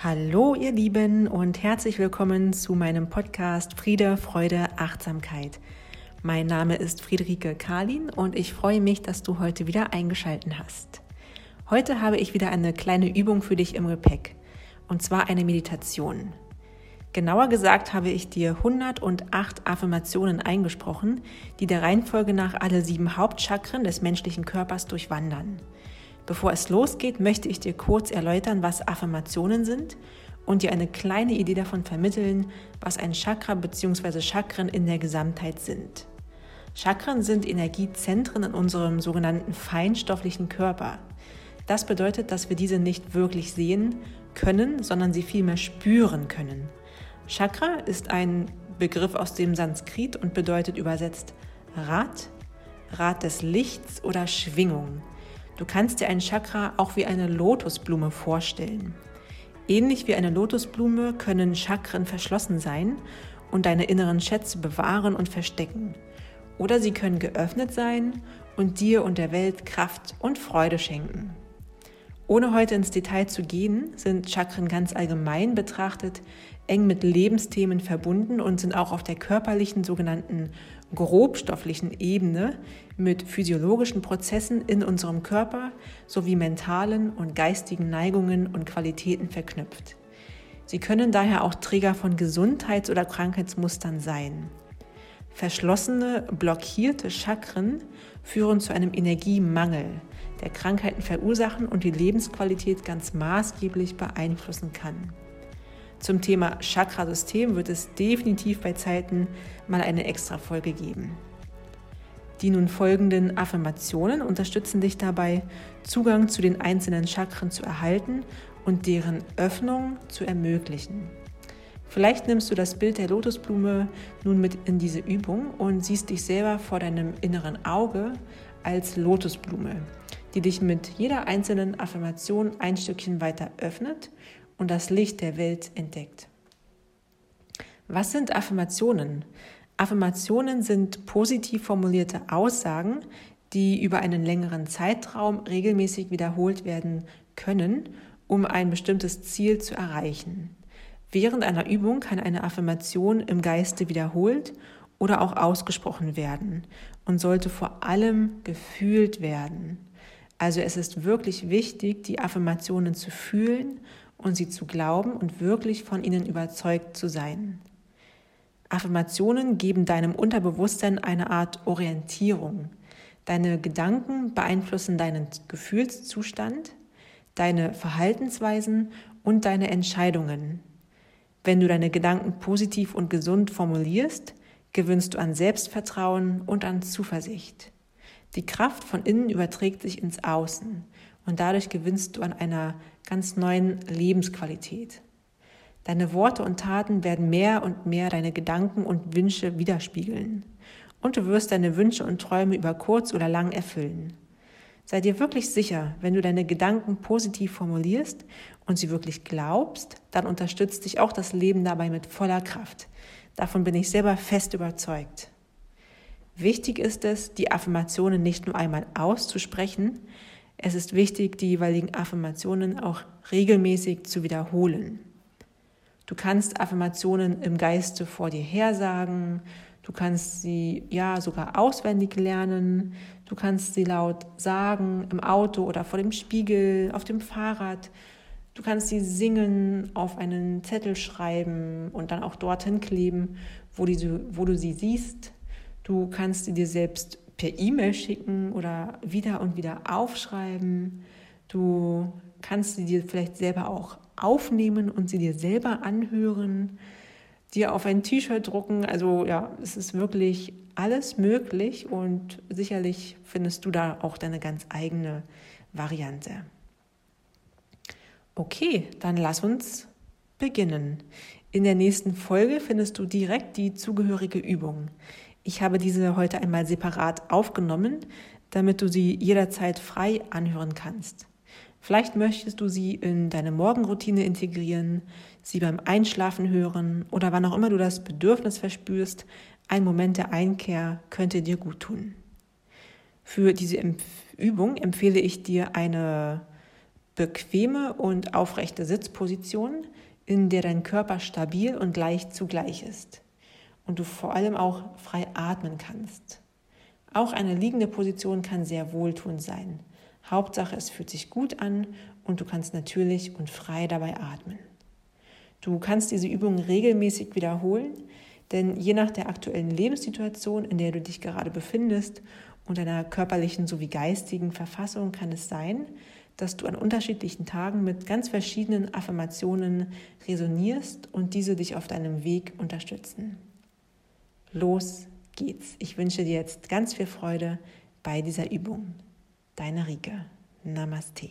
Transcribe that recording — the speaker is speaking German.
Hallo ihr Lieben und herzlich willkommen zu meinem Podcast Friede, Freude, Achtsamkeit. Mein Name ist Friederike Karlin und ich freue mich, dass du heute wieder eingeschalten hast. Heute habe ich wieder eine kleine Übung für dich im Gepäck und zwar eine Meditation. Genauer gesagt habe ich dir 108 Affirmationen eingesprochen, die der Reihenfolge nach alle sieben Hauptchakren des menschlichen Körpers durchwandern. Bevor es losgeht, möchte ich dir kurz erläutern, was Affirmationen sind und dir eine kleine Idee davon vermitteln, was ein Chakra bzw. Chakren in der Gesamtheit sind. Chakren sind Energiezentren in unserem sogenannten feinstofflichen Körper. Das bedeutet, dass wir diese nicht wirklich sehen können, sondern sie vielmehr spüren können. Chakra ist ein Begriff aus dem Sanskrit und bedeutet übersetzt Rad, Rad des Lichts oder Schwingung. Du kannst dir ein Chakra auch wie eine Lotusblume vorstellen. Ähnlich wie eine Lotusblume können Chakren verschlossen sein und deine inneren Schätze bewahren und verstecken. Oder sie können geöffnet sein und dir und der Welt Kraft und Freude schenken. Ohne heute ins Detail zu gehen, sind Chakren ganz allgemein betrachtet eng mit Lebensthemen verbunden und sind auch auf der körperlichen sogenannten grobstofflichen Ebene mit physiologischen Prozessen in unserem Körper sowie mentalen und geistigen Neigungen und Qualitäten verknüpft. Sie können daher auch Träger von Gesundheits- oder Krankheitsmustern sein. Verschlossene, blockierte Chakren führen zu einem Energiemangel, der Krankheiten verursachen und die Lebensqualität ganz maßgeblich beeinflussen kann. Zum Thema Chakrasystem wird es definitiv bei Zeiten mal eine extra Folge geben. Die nun folgenden Affirmationen unterstützen dich dabei, Zugang zu den einzelnen Chakren zu erhalten und deren Öffnung zu ermöglichen. Vielleicht nimmst du das Bild der Lotusblume nun mit in diese Übung und siehst dich selber vor deinem inneren Auge als Lotusblume, die dich mit jeder einzelnen Affirmation ein Stückchen weiter öffnet und das Licht der Welt entdeckt. Was sind Affirmationen? Affirmationen sind positiv formulierte Aussagen, die über einen längeren Zeitraum regelmäßig wiederholt werden können, um ein bestimmtes Ziel zu erreichen. Während einer Übung kann eine Affirmation im Geiste wiederholt oder auch ausgesprochen werden und sollte vor allem gefühlt werden. Also es ist wirklich wichtig, die Affirmationen zu fühlen und sie zu glauben und wirklich von ihnen überzeugt zu sein. Affirmationen geben deinem Unterbewusstsein eine Art Orientierung. Deine Gedanken beeinflussen deinen Gefühlszustand, deine Verhaltensweisen und deine Entscheidungen. Wenn du deine Gedanken positiv und gesund formulierst, gewinnst du an Selbstvertrauen und an Zuversicht. Die Kraft von innen überträgt sich ins Außen und dadurch gewinnst du an einer ganz neuen Lebensqualität. Deine Worte und Taten werden mehr und mehr deine Gedanken und Wünsche widerspiegeln. Und du wirst deine Wünsche und Träume über kurz oder lang erfüllen. Sei dir wirklich sicher, wenn du deine Gedanken positiv formulierst und sie wirklich glaubst, dann unterstützt dich auch das Leben dabei mit voller Kraft. Davon bin ich selber fest überzeugt. Wichtig ist es, die Affirmationen nicht nur einmal auszusprechen, es ist wichtig, die jeweiligen Affirmationen auch regelmäßig zu wiederholen. Du kannst Affirmationen im Geiste vor dir hersagen, du kannst sie ja sogar auswendig lernen, du kannst sie laut sagen im Auto oder vor dem Spiegel, auf dem Fahrrad. Du kannst sie singen, auf einen Zettel schreiben und dann auch dorthin kleben, wo, die, wo du sie siehst. Du kannst sie dir selbst per E-Mail schicken oder wieder und wieder aufschreiben. Du kannst sie dir vielleicht selber auch aufnehmen und sie dir selber anhören, dir auf ein T-Shirt drucken. Also ja, es ist wirklich alles möglich und sicherlich findest du da auch deine ganz eigene Variante. Okay, dann lass uns beginnen. In der nächsten Folge findest du direkt die zugehörige Übung. Ich habe diese heute einmal separat aufgenommen, damit du sie jederzeit frei anhören kannst. Vielleicht möchtest du sie in deine Morgenroutine integrieren, sie beim Einschlafen hören oder wann auch immer du das Bedürfnis verspürst, ein Moment der Einkehr könnte dir gut tun. Für diese Übung empfehle ich dir eine bequeme und aufrechte Sitzposition, in der dein Körper stabil und leicht zugleich ist und du vor allem auch frei atmen kannst. Auch eine liegende Position kann sehr wohltuend sein. Hauptsache, es fühlt sich gut an und du kannst natürlich und frei dabei atmen. Du kannst diese Übung regelmäßig wiederholen, denn je nach der aktuellen Lebenssituation, in der du dich gerade befindest und deiner körperlichen sowie geistigen Verfassung kann es sein, dass du an unterschiedlichen Tagen mit ganz verschiedenen Affirmationen resonierst und diese dich auf deinem Weg unterstützen. Los geht's. Ich wünsche dir jetzt ganz viel Freude bei dieser Übung. Deine Rike. Namaste.